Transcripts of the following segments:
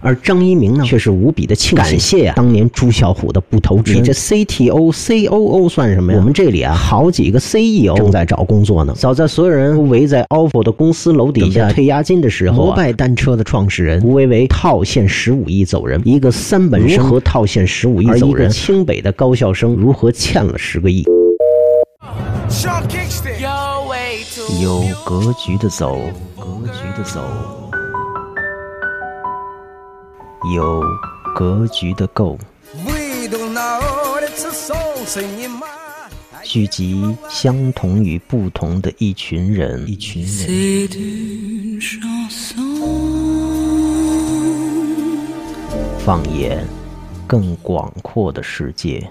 而张一鸣呢，却是无比的庆幸，感谢呀，当年朱啸虎的不投之。你这 CTO、COO 算什么呀？我们这里啊，好几个 CEO 正在找工作呢。早在所有人都围在 ofo 的公司楼底下退押金的时候，摩拜单车的创始人吴维维套现十五亿走人，一个三本生如何套现十五亿走人？清北的高校生如何欠了十个亿？有格局的走，格局的走。有格局的够，聚集相同与不同的一群人，一群人，放眼更广阔的世界。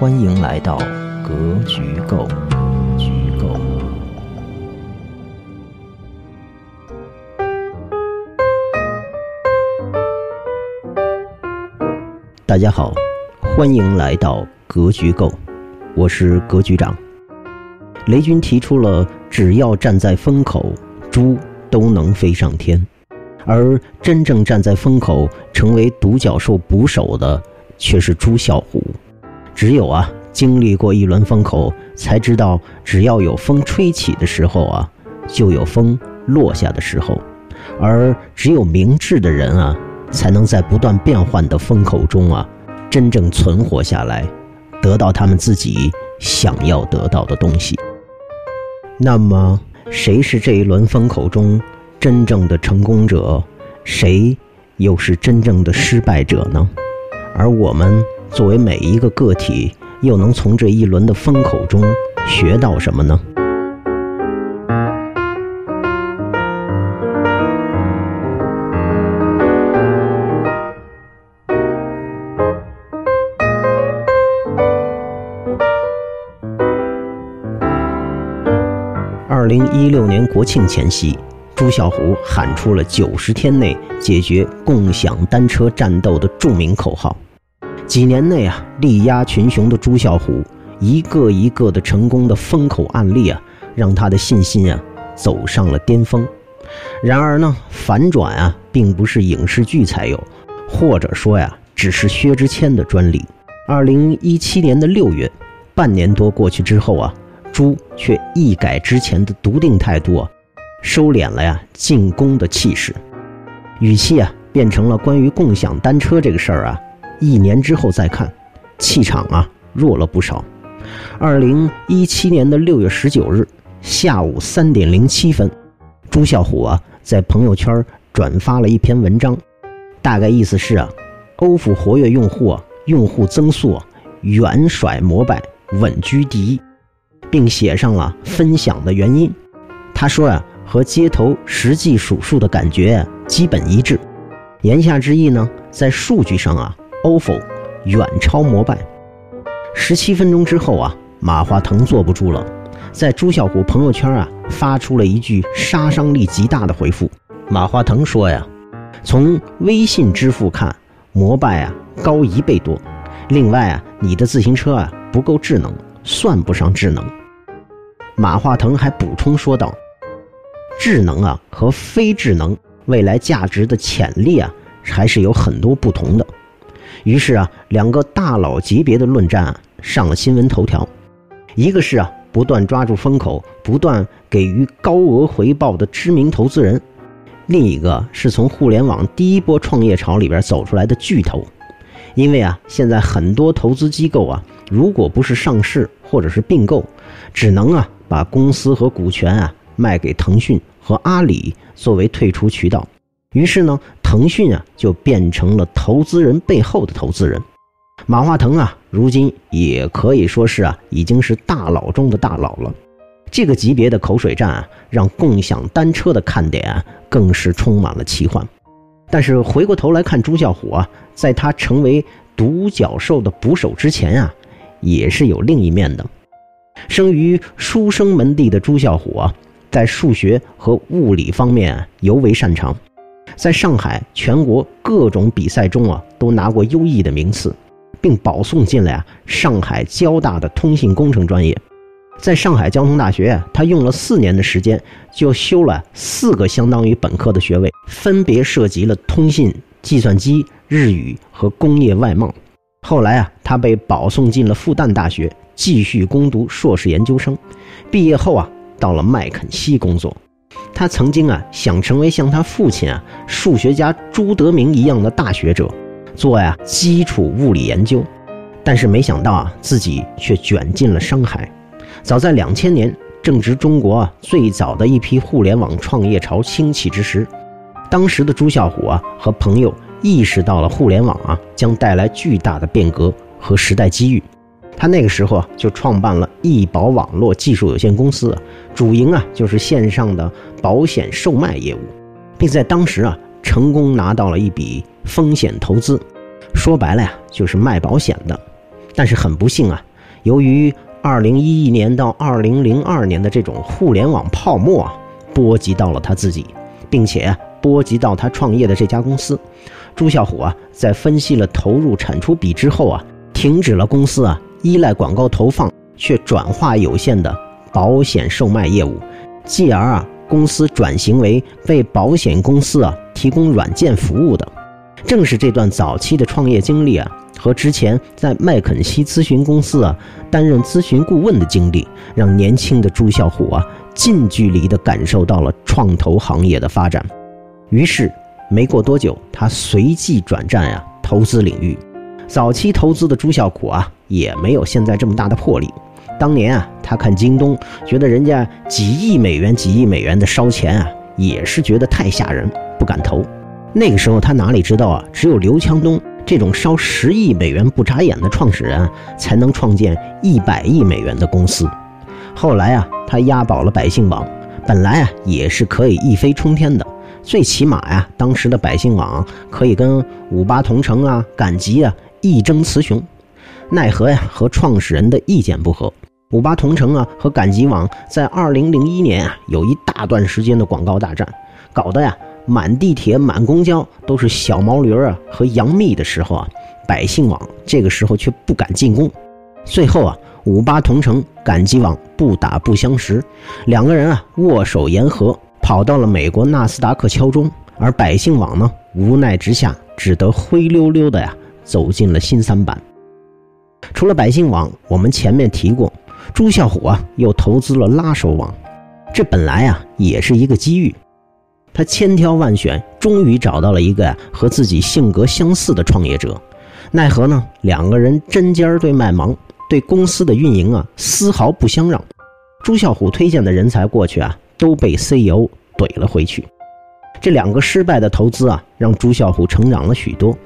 欢迎来到格局够。大家好，欢迎来到格局够，我是格局长。雷军提出了只要站在风口，猪都能飞上天。而真正站在风口，成为独角兽捕手的，却是朱啸虎。只有啊，经历过一轮风口，才知道只要有风吹起的时候啊，就有风落下的时候。而只有明智的人啊。才能在不断变换的风口中啊，真正存活下来，得到他们自己想要得到的东西。那么，谁是这一轮风口中真正的成功者？谁又是真正的失败者呢？而我们作为每一个个体，又能从这一轮的风口中学到什么呢？零一六年国庆前夕，朱啸虎喊出了九十天内解决共享单车战斗的著名口号。几年内啊，力压群雄的朱啸虎，一个一个的成功的风口案例啊，让他的信心啊走上了巅峰。然而呢，反转啊，并不是影视剧才有，或者说呀，只是薛之谦的专利。二零一七年的六月，半年多过去之后啊。朱却一改之前的笃定态度，收敛了呀进攻的气势，语气啊变成了关于共享单车这个事儿啊，一年之后再看，气场啊弱了不少。二零一七年的六月十九日下午三点零七分，朱啸虎啊在朋友圈转发了一篇文章，大概意思是啊，欧付活跃用户啊用户增速啊远甩摩拜，稳居第一。并写上了分享的原因。他说呀，和街头实际数数的感觉基本一致。言下之意呢，在数据上啊，ofo 远超摩拜。十七分钟之后啊，马化腾坐不住了，在朱啸虎朋友圈啊发出了一句杀伤力极大的回复。马化腾说呀，从微信支付看，摩拜啊高一倍多。另外啊，你的自行车啊不够智能，算不上智能。马化腾还补充说道：“智能啊和非智能未来价值的潜力啊还是有很多不同的。”于是啊，两个大佬级别的论战啊上了新闻头条。一个是啊不断抓住风口、不断给予高额回报的知名投资人；另一个是从互联网第一波创业潮里边走出来的巨头。因为啊，现在很多投资机构啊，如果不是上市或者是并购，只能啊。把公司和股权啊卖给腾讯和阿里作为退出渠道，于是呢，腾讯啊就变成了投资人背后的投资人。马化腾啊，如今也可以说是啊，已经是大佬中的大佬了。这个级别的口水战啊，让共享单车的看点啊更是充满了奇幻。但是回过头来看朱啸虎啊，在他成为独角兽的捕手之前啊，也是有另一面的。生于书生门第的朱啸虎啊，在数学和物理方面尤为擅长，在上海全国各种比赛中啊，都拿过优异的名次，并保送进了啊上海交大的通信工程专业。在上海交通大学啊，他用了四年的时间就修了四个相当于本科的学位，分别涉及了通信、计算机、日语和工业外贸。后来啊，他被保送进了复旦大学，继续攻读硕士研究生。毕业后啊，到了麦肯锡工作。他曾经啊，想成为像他父亲啊，数学家朱德明一样的大学者，做呀基础物理研究。但是没想到啊，自己却卷进了商海。早在两千年，正值中国啊最早的一批互联网创业潮兴起之时，当时的朱啸虎啊和朋友意识到了互联网啊将带来巨大的变革和时代机遇。他那个时候就创办了易保网络技术有限公司，主营啊就是线上的保险售卖业务，并在当时啊成功拿到了一笔风险投资，说白了呀就是卖保险的。但是很不幸啊，由于二零一一年到二零零二年的这种互联网泡沫啊，波及到了他自己，并且波及到他创业的这家公司。朱啸虎啊，在分析了投入产出比之后啊，停止了公司啊依赖广告投放却转化有限的保险售卖业务，继而啊，公司转型为为保险公司啊提供软件服务的。正是这段早期的创业经历啊。和之前在麦肯锡咨询公司啊担任咨询顾问的经历，让年轻的朱啸虎啊近距离地感受到了创投行业的发展。于是没过多久，他随即转战呀投资领域。早期投资的朱啸虎啊也没有现在这么大的魄力。当年啊，他看京东，觉得人家几亿美元、几亿美元的烧钱啊，也是觉得太吓人，不敢投。那个时候他哪里知道啊，只有刘强东。这种烧十亿美元不眨眼的创始人，才能创建一百亿美元的公司。后来啊，他押宝了百姓网，本来啊也是可以一飞冲天的，最起码呀，当时的百姓网可以跟五八同城啊、赶集啊一争雌雄。奈何呀，和创始人的意见不合，五八同城啊和赶集网在二零零一年啊有一大段时间的广告大战，搞得呀。满地铁、满公交都是小毛驴啊和杨幂的时候啊，百姓网这个时候却不敢进攻。最后啊，五八同城、赶集网不打不相识，两个人啊握手言和，跑到了美国纳斯达克敲钟。而百姓网呢，无奈之下只得灰溜溜的呀走进了新三板。除了百姓网，我们前面提过，朱啸虎啊又投资了拉手网，这本来啊也是一个机遇。他千挑万选，终于找到了一个呀和自己性格相似的创业者。奈何呢？两个人针尖对麦芒，对公司的运营啊丝毫不相让。朱啸虎推荐的人才过去啊，都被 CEO 怼了回去。这两个失败的投资啊，让朱啸虎成长了许多。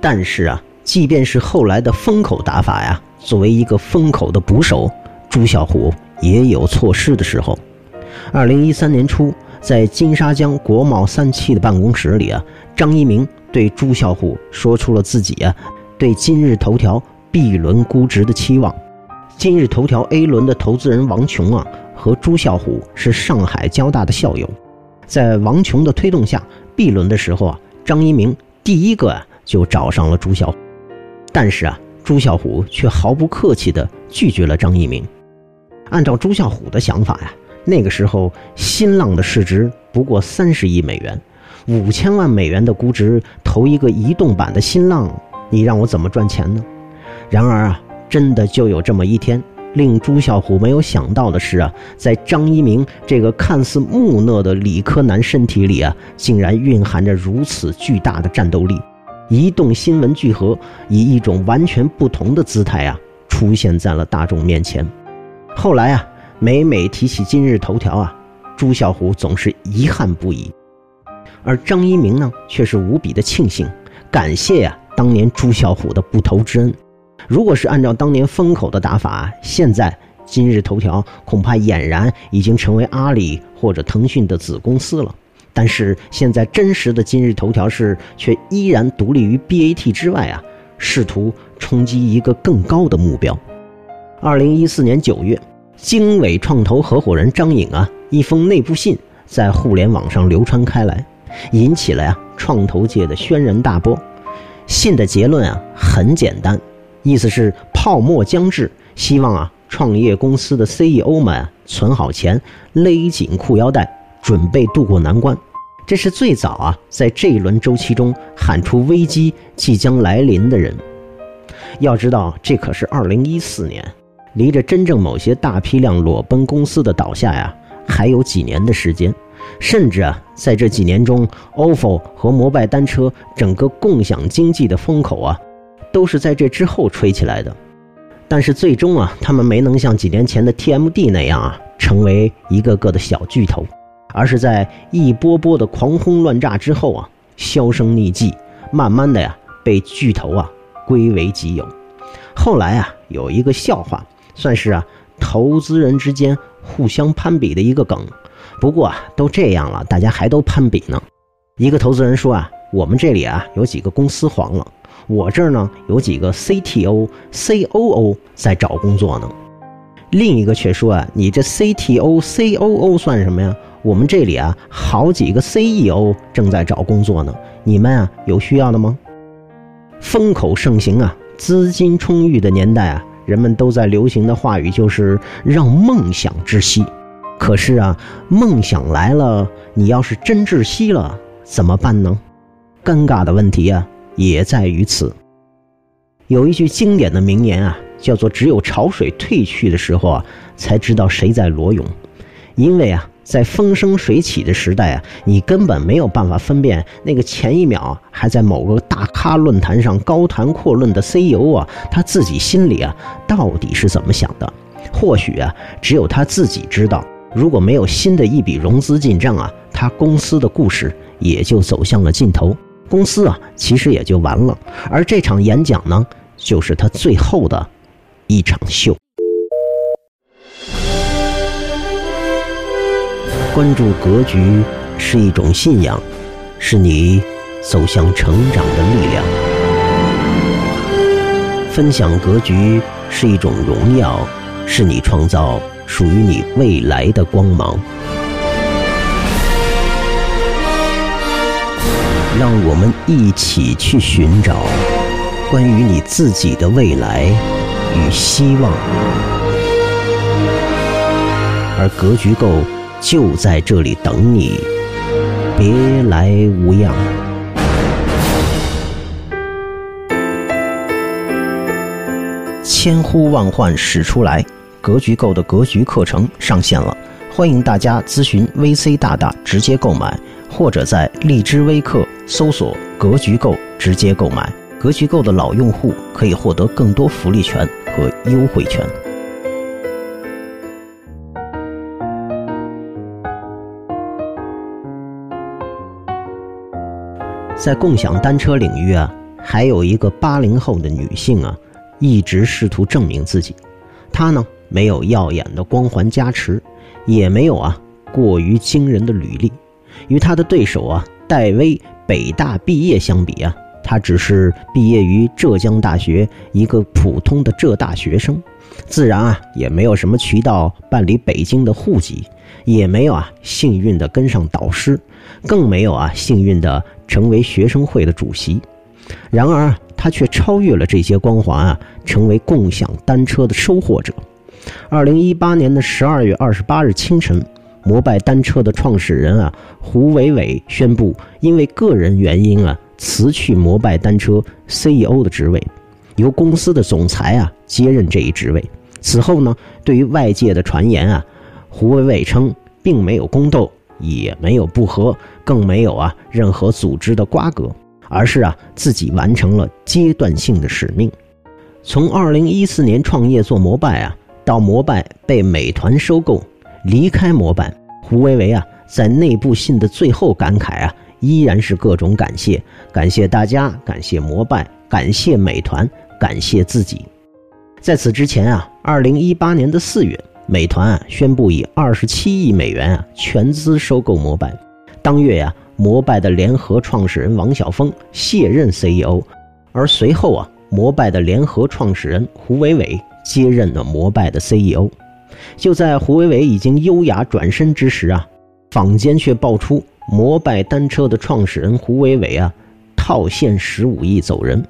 但是啊，即便是后来的风口打法呀，作为一个风口的捕手，朱啸虎也有错失的时候。二零一三年初。在金沙江国贸三期的办公室里啊，张一鸣对朱啸虎说出了自己啊对今日头条 B 轮估值的期望。今日头条 A 轮的投资人王琼啊和朱啸虎是上海交大的校友，在王琼的推动下，B 轮的时候啊，张一鸣第一个啊就找上了朱啸，但是啊，朱啸虎却毫不客气地拒绝了张一鸣。按照朱啸虎的想法呀。那个时候，新浪的市值不过三十亿美元，五千万美元的估值投一个移动版的新浪，你让我怎么赚钱呢？然而啊，真的就有这么一天，令朱啸虎没有想到的是啊，在张一鸣这个看似木讷的理科男身体里啊，竟然蕴含着如此巨大的战斗力。移动新闻聚合以一种完全不同的姿态啊，出现在了大众面前。后来啊。每每提起今日头条啊，朱啸虎总是遗憾不已，而张一鸣呢，却是无比的庆幸，感谢啊当年朱啸虎的不投之恩。如果是按照当年风口的打法，现在今日头条恐怕俨然已经成为阿里或者腾讯的子公司了。但是现在真实的今日头条是却依然独立于 BAT 之外啊，试图冲击一个更高的目标。二零一四年九月。经纬创投合伙人张颖啊，一封内部信在互联网上流传开来，引起了呀创投界的轩然大波。信的结论啊很简单，意思是泡沫将至，希望啊创业公司的 CEO 们存好钱，勒紧裤腰带，准备渡过难关。这是最早啊，在这一轮周期中喊出危机即将来临的人。要知道，这可是2014年，离着真正某些大批量裸奔公司的倒下呀，还有几年的时间。甚至啊，在这几年中，ofo 和摩拜单车整个共享经济的风口啊，都是在这之后吹起来的。但是最终啊，他们没能像几年前的 TMD 那样啊，成为一个个的小巨头，而是在一波波的狂轰乱炸之后啊，销声匿迹，慢慢的呀，被巨头啊归为己有。后来啊，有一个笑话，算是啊投资人之间互相攀比的一个梗。不过啊，都这样了，大家还都攀比呢。一个投资人说啊，我们这里啊有几个公司黄了，我这儿呢有几个 CTO、COO 在找工作呢。另一个却说啊，你这 CTO、COO 算什么呀？我们这里啊好几个 CEO 正在找工作呢，你们啊有需要的吗？风口盛行啊，资金充裕的年代啊，人们都在流行的话语就是让梦想窒息。可是啊，梦想来了，你要是真窒息了怎么办呢？尴尬的问题啊，也在于此。有一句经典的名言啊，叫做“只有潮水退去的时候啊，才知道谁在裸泳”。因为啊，在风生水起的时代啊，你根本没有办法分辨那个前一秒还在某个大咖论坛上高谈阔论的 CEO 啊，他自己心里啊到底是怎么想的。或许啊，只有他自己知道。如果没有新的一笔融资进账啊，他公司的故事也就走向了尽头，公司啊其实也就完了。而这场演讲呢，就是他最后的一场秀。关注格局是一种信仰，是你走向成长的力量；分享格局是一种荣耀，是你创造。属于你未来的光芒，让我们一起去寻找关于你自己的未来与希望，而格局够就在这里等你，别来无恙。千呼万唤始出来。格局购的格局课程上线了，欢迎大家咨询 VC 大大直接购买，或者在荔枝微课搜索“格局购”直接购买。格局购的老用户可以获得更多福利权和优惠权。在共享单车领域啊，还有一个八零后的女性啊，一直试图证明自己，她呢。没有耀眼的光环加持，也没有啊过于惊人的履历。与他的对手啊戴威北大毕业相比啊，他只是毕业于浙江大学一个普通的浙大学生，自然啊也没有什么渠道办理北京的户籍，也没有啊幸运的跟上导师，更没有啊幸运的成为学生会的主席。然而他却超越了这些光环啊，成为共享单车的收获者。二零一八年的十二月二十八日清晨，摩拜单车的创始人啊胡伟伟宣布，因为个人原因啊辞去摩拜单车 CEO 的职位，由公司的总裁啊接任这一职位。此后呢，对于外界的传言啊，胡伟伟称并没有宫斗，也没有不和，更没有啊任何组织的瓜葛，而是啊自己完成了阶段性的使命。从二零一四年创业做摩拜啊。到摩拜被美团收购，离开摩拜，胡维维啊，在内部信的最后感慨啊，依然是各种感谢，感谢大家，感谢摩拜，感谢美团，感谢自己。在此之前啊，二零一八年的四月，美团啊宣布以二十七亿美元啊全资收购摩拜，当月呀，摩拜的联合创始人王晓峰卸任 CEO，而随后啊，摩拜的联合创始人胡伟伟。接任了摩拜的 CEO，就在胡伟伟已经优雅转身之时啊，坊间却爆出摩拜单车的创始人胡伟伟啊套现十五亿走人，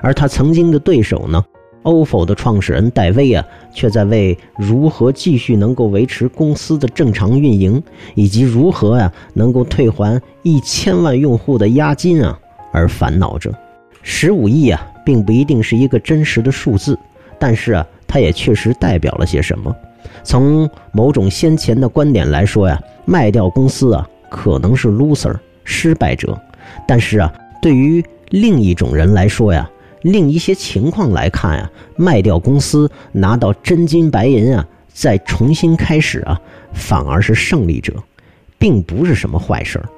而他曾经的对手呢，OFO 的创始人戴威啊，却在为如何继续能够维持公司的正常运营，以及如何啊能够退还一千万用户的押金啊而烦恼着。十五亿啊，并不一定是一个真实的数字，但是啊，它也确实代表了些什么。从某种先前的观点来说呀，卖掉公司啊，可能是 loser 失败者，但是啊，对于另一种人来说呀。另一些情况来看呀，卖掉公司拿到真金白银啊，再重新开始啊，反而是胜利者，并不是什么坏事儿。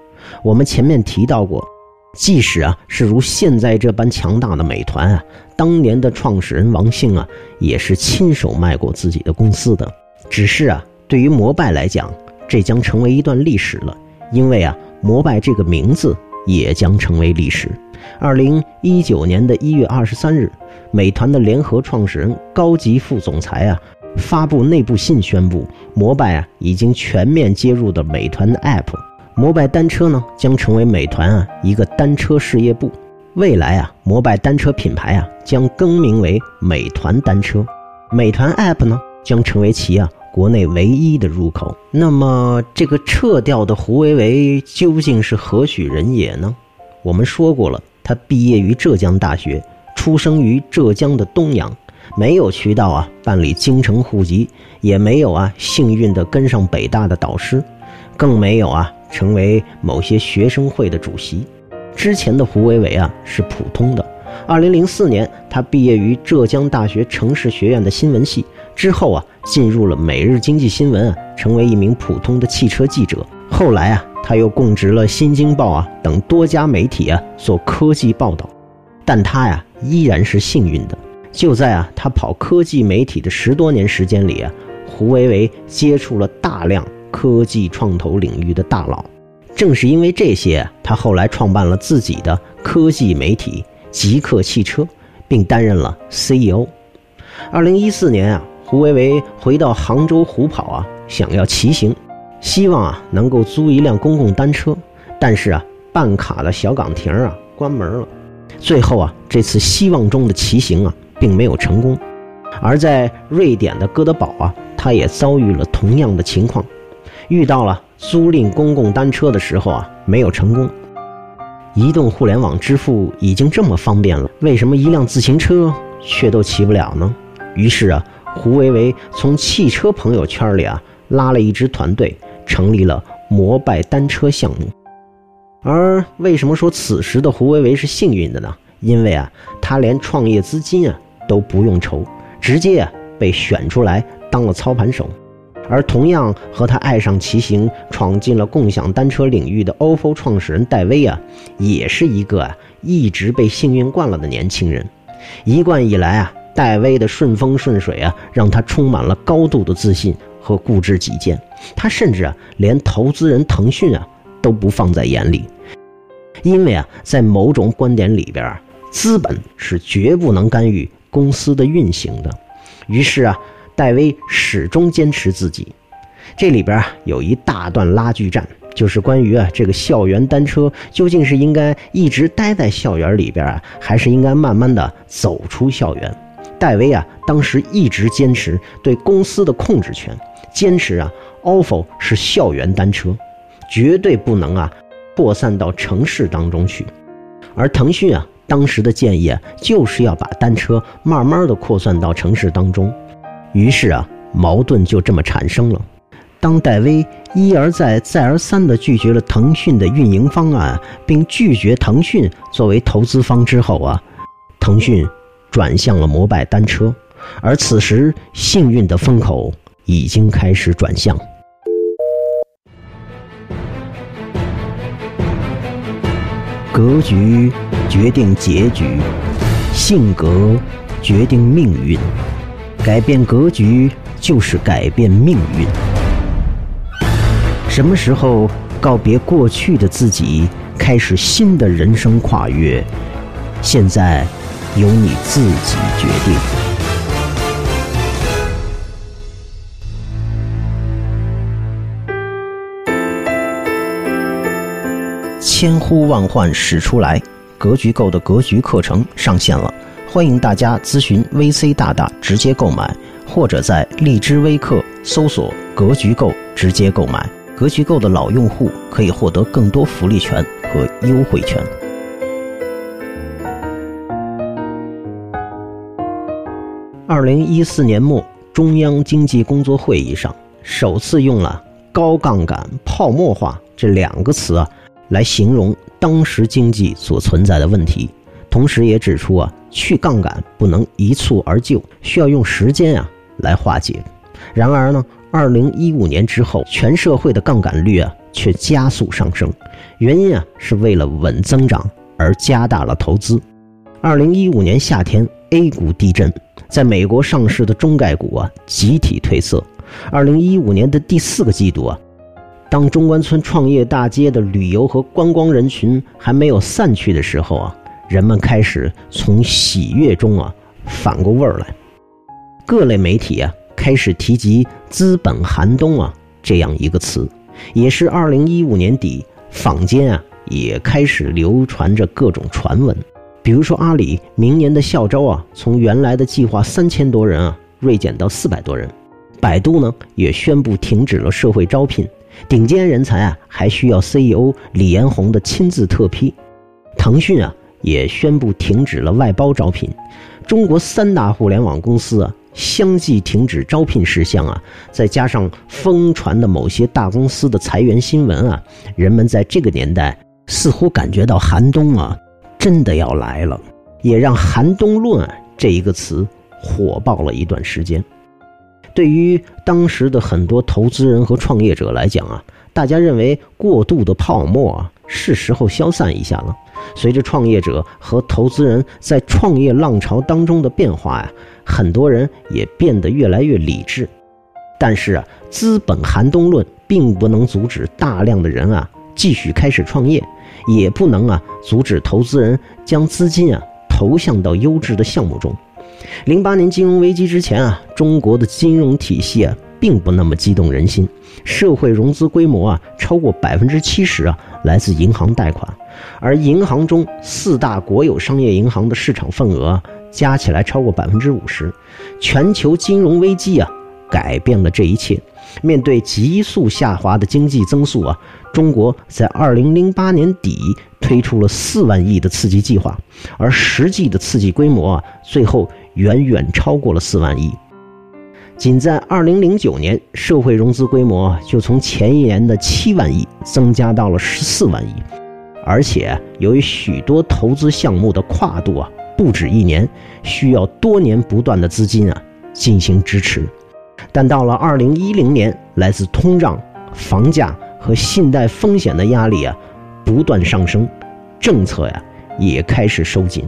我们前面提到过，即使啊是如现在这般强大的美团啊，当年的创始人王兴啊，也是亲手卖过自己的公司的。只是啊，对于摩拜来讲，这将成为一段历史了，因为啊，摩拜这个名字也将成为历史。二零一九年的一月二十三日，美团的联合创始人、高级副总裁啊，发布内部信宣布，摩拜啊已经全面接入的美团的 App，摩拜单车呢将成为美团啊一个单车事业部。未来啊，摩拜单车品牌啊将更名为美团单车，美团 App 呢将成为其啊国内唯一的入口。那么，这个撤掉的胡维维究竟是何许人也呢？我们说过了。他毕业于浙江大学，出生于浙江的东阳，没有渠道啊办理京城户籍，也没有啊幸运的跟上北大的导师，更没有啊成为某些学生会的主席。之前的胡伟伟啊是普通的。二零零四年，他毕业于浙江大学城市学院的新闻系，之后啊进入了每日经济新闻啊，成为一名普通的汽车记者。后来啊。他又供职了《新京报》啊等多家媒体啊做科技报道，但他呀依然是幸运的。就在啊他跑科技媒体的十多年时间里啊，胡维维接触了大量科技创投领域的大佬。正是因为这些，他后来创办了自己的科技媒体极客汽车，并担任了 CEO。二零一四年啊，胡维维回到杭州虎跑啊，想要骑行。希望啊能够租一辆公共单车，但是啊办卡的小岗亭啊关门了。最后啊这次希望中的骑行啊并没有成功。而在瑞典的哥德堡啊，他也遭遇了同样的情况，遇到了租赁公共单车的时候啊没有成功。移动互联网支付已经这么方便了，为什么一辆自行车却都骑不了呢？于是啊胡维维从汽车朋友圈里啊拉了一支团队。成立了摩拜单车项目，而为什么说此时的胡维维是幸运的呢？因为啊，他连创业资金啊都不用筹，直接啊被选出来当了操盘手。而同样和他爱上骑行、闯进了共享单车领域的 OFO 创始人戴威啊，也是一个啊一直被幸运惯了的年轻人。一贯以来啊，戴威的顺风顺水啊，让他充满了高度的自信。和固执己见，他甚至啊连投资人腾讯啊都不放在眼里，因为啊在某种观点里边，资本是绝不能干预公司的运行的。于是啊，戴威始终坚持自己。这里边啊有一大段拉锯战，就是关于啊这个校园单车究竟是应该一直待在校园里边啊，还是应该慢慢的走出校园。戴维啊当时一直坚持对公司的控制权。坚持啊，ofo 是校园单车，绝对不能啊扩散到城市当中去。而腾讯啊当时的建议啊，就是要把单车慢慢的扩散到城市当中。于是啊，矛盾就这么产生了。当戴威一而再、再而三地拒绝了腾讯的运营方案，并拒绝腾讯作为投资方之后啊，腾讯转向了摩拜单车。而此时，幸运的风口。已经开始转向。格局决定结局，性格决定命运。改变格局就是改变命运。什么时候告别过去的自己，开始新的人生跨越？现在由你自己决定。千呼万唤始出来，格局够的格局课程上线了，欢迎大家咨询 VC 大大直接购买，或者在荔枝微课搜索“格局购”直接购买。格局购的老用户可以获得更多福利权和优惠券。二零一四年末，中央经济工作会议上首次用了“高杠杆、泡沫化”这两个词啊，来形容当时经济所存在的问题，同时也指出啊，去杠杆不能一蹴而就，需要用时间啊来化解。然而呢？二零一五年之后，全社会的杠杆率啊却加速上升，原因啊是为了稳增长而加大了投资。二零一五年夏天，A 股地震，在美国上市的中概股啊集体褪色。二零一五年的第四个季度啊，当中关村创业大街的旅游和观光人群还没有散去的时候啊，人们开始从喜悦中啊反过味儿来，各类媒体啊。开始提及“资本寒冬”啊这样一个词，也是二零一五年底，坊间啊也开始流传着各种传闻，比如说阿里明年的校招啊，从原来的计划三千多人啊锐减到四百多人，百度呢也宣布停止了社会招聘，顶尖人才啊还需要 CEO 李彦宏的亲自特批，腾讯啊也宣布停止了外包招聘，中国三大互联网公司啊。相继停止招聘事项啊，再加上疯传的某些大公司的裁员新闻啊，人们在这个年代似乎感觉到寒冬啊，真的要来了，也让“寒冬论”这一个词火爆了一段时间。对于当时的很多投资人和创业者来讲啊，大家认为过度的泡沫啊，是时候消散一下了。随着创业者和投资人在创业浪潮当中的变化呀。很多人也变得越来越理智，但是啊，资本寒冬论并不能阻止大量的人啊继续开始创业，也不能啊阻止投资人将资金啊投向到优质的项目中。零八年金融危机之前啊，中国的金融体系啊并不那么激动人心，社会融资规模啊超过百分之七十啊来自银行贷款，而银行中四大国有商业银行的市场份额。加起来超过百分之五十，全球金融危机啊，改变了这一切。面对急速下滑的经济增速啊，中国在二零零八年底推出了四万亿的刺激计划，而实际的刺激规模啊，最后远远超过了四万亿。仅在二零零九年，社会融资规模就从前一年的七万亿增加到了十四万亿，而且由于许多投资项目的跨度啊。不止一年，需要多年不断的资金啊进行支持。但到了二零一零年，来自通胀、房价和信贷风险的压力啊不断上升，政策呀也开始收紧。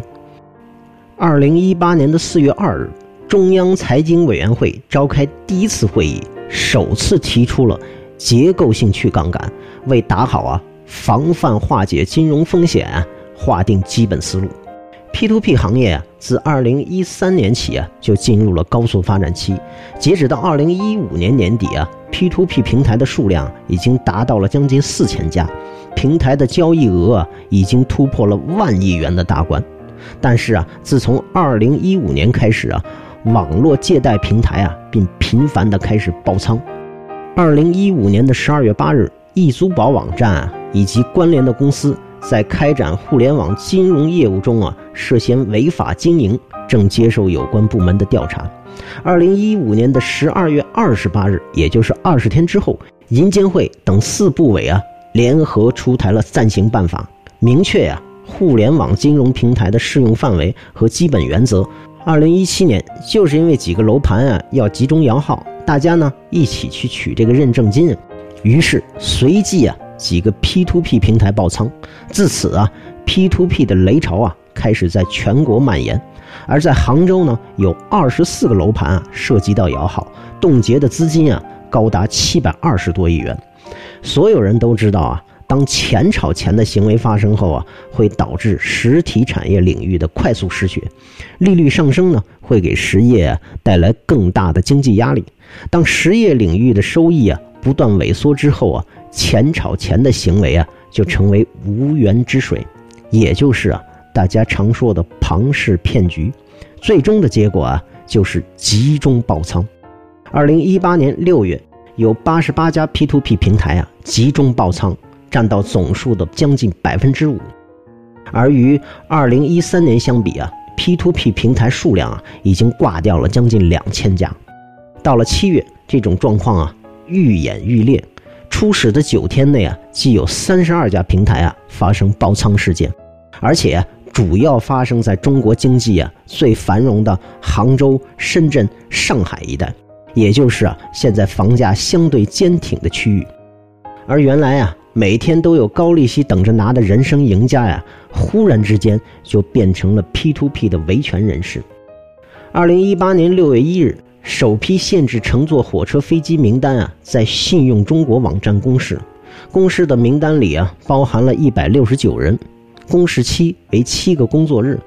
二零一八年的四月二日，中央财经委员会召开第一次会议，首次提出了结构性去杠杆，为打好啊防范化解金融风险啊划定基本思路。P2P 行业啊，自2013年起啊，就进入了高速发展期。截止到2015年年底啊，P2P 平台的数量已经达到了将近四千家，平台的交易额，已经突破了万亿元的大关。但是啊，自从2015年开始啊，网络借贷平台啊，并频繁的开始爆仓。2015年的12月8日，易租宝网站啊，以及关联的公司。在开展互联网金融业务中啊，涉嫌违法经营，正接受有关部门的调查。二零一五年的十二月二十八日，也就是二十天之后，银监会等四部委啊联合出台了暂行办法，明确呀互联网金融平台的适用范围和基本原则。二零一七年，就是因为几个楼盘啊要集中摇号，大家呢一起去取这个认证金，于是随即啊。几个 P2P 平台爆仓，自此啊，P2P 的雷潮啊开始在全国蔓延。而在杭州呢，有二十四个楼盘啊涉及到摇号，冻结的资金啊高达七百二十多亿元。所有人都知道啊，当钱炒钱的行为发生后啊，会导致实体产业领域的快速失血，利率上升呢，会给实业带来更大的经济压力。当实业领域的收益啊不断萎缩之后啊。钱炒钱的行为啊，就成为无源之水，也就是啊，大家常说的庞氏骗局。最终的结果啊，就是集中爆仓。二零一八年六月，有八十八家 P2P 平台啊集中爆仓，占到总数的将近百分之五。而与二零一三年相比啊，P2P 平台数量啊已经挂掉了将近两千家。到了七月，这种状况啊愈演愈烈。初始的九天内啊，既有三十二家平台啊发生爆仓事件，而且主要发生在中国经济啊最繁荣的杭州、深圳、上海一带，也就是啊现在房价相对坚挺的区域。而原来啊每天都有高利息等着拿的人生赢家呀，忽然之间就变成了 P2P 的维权人士。二零一八年六月一日。首批限制乘坐火车、飞机名单啊，在信用中国网站公示。公示的名单里啊，包含了一百六十九人，公示期为七个工作日。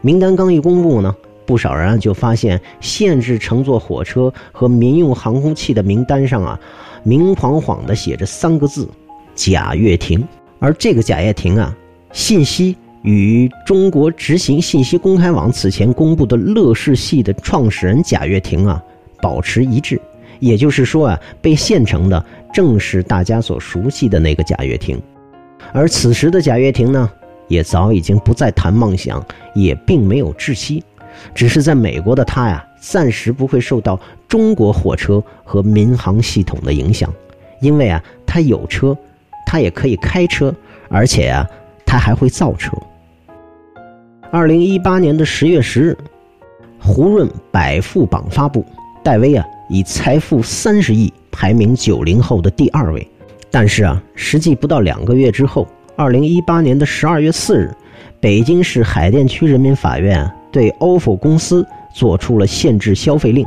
名单刚一公布呢，不少人啊就发现限制乘坐火车和民用航空器的名单上啊，明晃晃的写着三个字“贾跃亭”。而这个贾跃亭啊，信息。与中国执行信息公开网此前公布的乐视系的创始人贾跃亭啊，保持一致。也就是说啊，被现成的正是大家所熟悉的那个贾跃亭。而此时的贾跃亭呢，也早已经不再谈梦想，也并没有窒息，只是在美国的他呀，暂时不会受到中国火车和民航系统的影响，因为啊，他有车，他也可以开车，而且啊，他还会造车。二零一八年的十月十日，胡润百富榜发布，戴威啊以财富三十亿排名九零后的第二位。但是啊，实际不到两个月之后，二零一八年的十二月四日，北京市海淀区人民法院对 OFO 公司作出了限制消费令。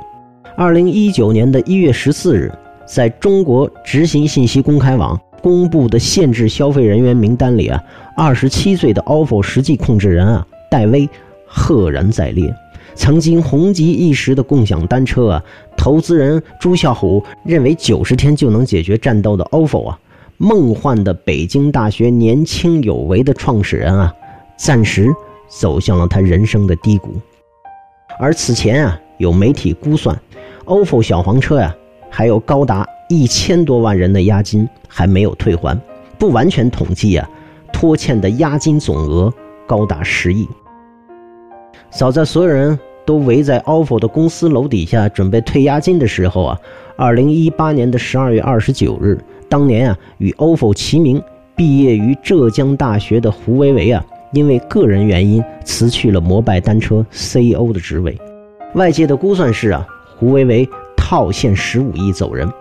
二零一九年的一月十四日，在中国执行信息公开网公布的限制消费人员名单里啊，二十七岁的 OFO 实际控制人啊。戴威赫然在列，曾经红极一时的共享单车啊，投资人朱啸虎认为九十天就能解决战斗的 OFO 啊，梦幻的北京大学年轻有为的创始人啊，暂时走向了他人生的低谷。而此前啊，有媒体估算，OFO 小黄车呀，还有高达一千多万人的押金还没有退还，不完全统计啊，拖欠的押金总额高达十亿。早在所有人都围在 OFO 的公司楼底下准备退押金的时候啊，二零一八年的十二月二十九日，当年啊与 OFO 齐名、毕业于浙江大学的胡维维啊，因为个人原因辞去了摩拜单车 CEO 的职位。外界的估算是啊，胡维维套现十五亿走人。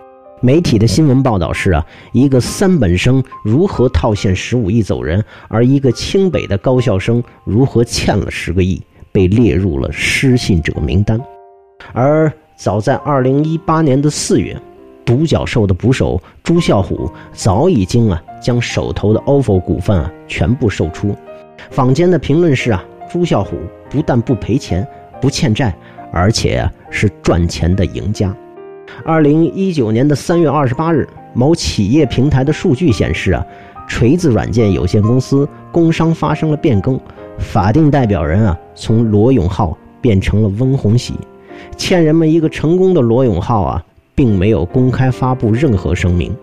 媒体的新闻报道是啊，一个三本生如何套现十五亿走人，而一个清北的高校生如何欠了十个亿。被列入了失信者名单，而早在二零一八年的四月，独角兽的捕手朱啸虎早已经啊将手头的 OFO 股份啊全部售出。坊间的评论是啊，朱啸虎不但不赔钱、不欠债，而且啊是赚钱的赢家。二零一九年的三月二十八日，某企业平台的数据显示啊，锤子软件有限公司工商发生了变更。法定代表人啊，从罗永浩变成了温红喜，欠人们一个成功的罗永浩啊，并没有公开发布任何声明。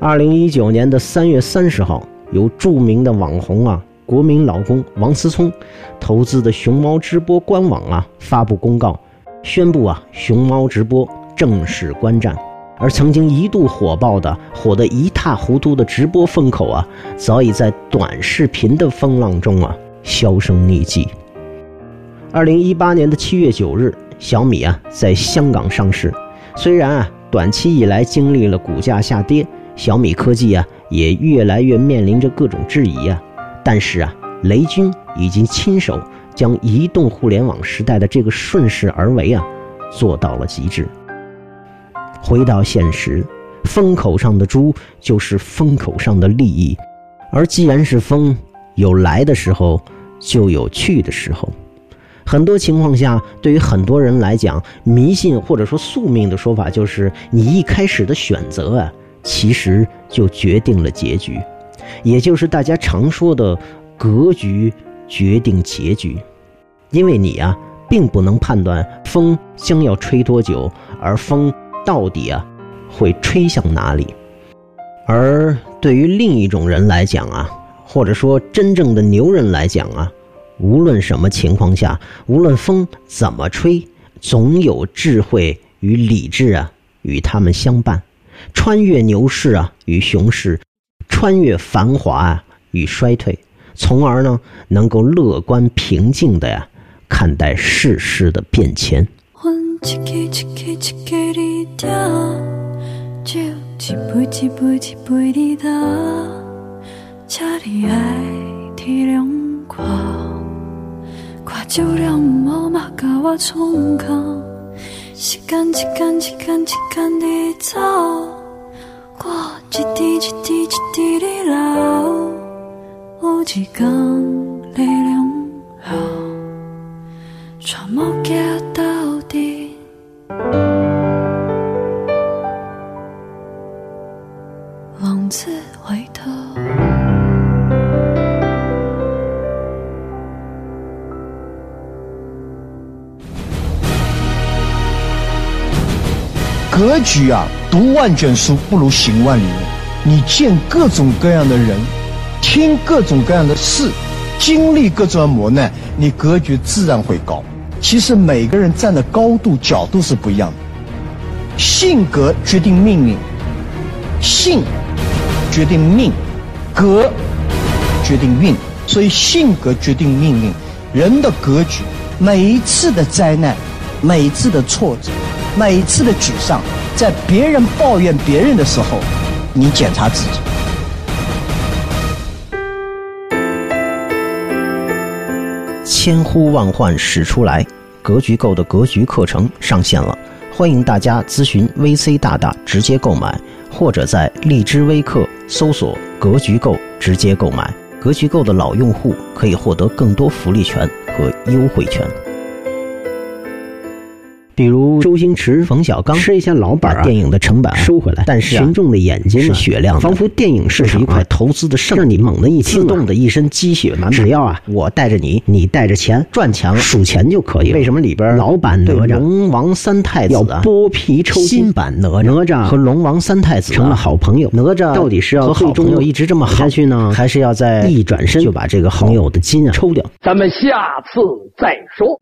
二零一九年的三月三十号，由著名的网红啊，国民老公王思聪投资的熊猫直播官网啊，发布公告，宣布啊，熊猫直播正式关站。而曾经一度火爆的、火得一塌糊涂的直播风口啊，早已在短视频的风浪中啊。销声匿迹。二零一八年的七月九日，小米啊在香港上市。虽然啊短期以来经历了股价下跌，小米科技啊也越来越面临着各种质疑啊，但是啊雷军已经亲手将移动互联网时代的这个顺势而为啊做到了极致。回到现实，风口上的猪就是风口上的利益，而既然是风，有来的时候。就有去的时候，很多情况下，对于很多人来讲，迷信或者说宿命的说法就是，你一开始的选择啊，其实就决定了结局，也就是大家常说的格局决定结局，因为你啊，并不能判断风将要吹多久，而风到底啊会吹向哪里。而对于另一种人来讲啊，或者说真正的牛人来讲啊，无论什么情况下，无论风怎么吹，总有智慧与理智啊与他们相伴，穿越牛市啊与熊市，穿越繁华啊与衰退，从而呢能够乐观平静的呀看待世事的变迁。请你爱体谅我，看酒量唔好嘛，甲我冲康。时间一天一天一天的走，我一滴一滴一格局啊，读万卷书不如行万里路。你见各种各样的人，听各种各样的事，经历各种磨难，你格局自然会高。其实每个人站的高度、角度是不一样的。性格决定命运，性。决定命，格决定运，所以性格决定命运。人的格局，每一次的灾难，每一次的挫折，每一次的沮丧，在别人抱怨别人的时候，你检查自己。千呼万唤始出来，格局够的格局课程上线了，欢迎大家咨询 VC 大大直接购买。或者在荔枝微课搜索“格局购”直接购买，格局购的老用户可以获得更多福利权和优惠权。比如周星驰、冯小刚吃一下老本，把电影的成本收回来，但是群众的眼睛是雪亮的，仿佛电影市场一块投资的胜利，让你猛地一听，自动的一身鸡血满满。只要啊，我带着你，你带着钱，赚钱了数钱就可以。为什么里边老版哪吒、龙王三太子要剥皮抽筋？新版哪吒哪吒和龙王三太子成了好朋友。哪吒到底是要和好朋友一直这么好下去呢，还是要在一转身就把这个好友的筋啊抽掉？咱们下次再说。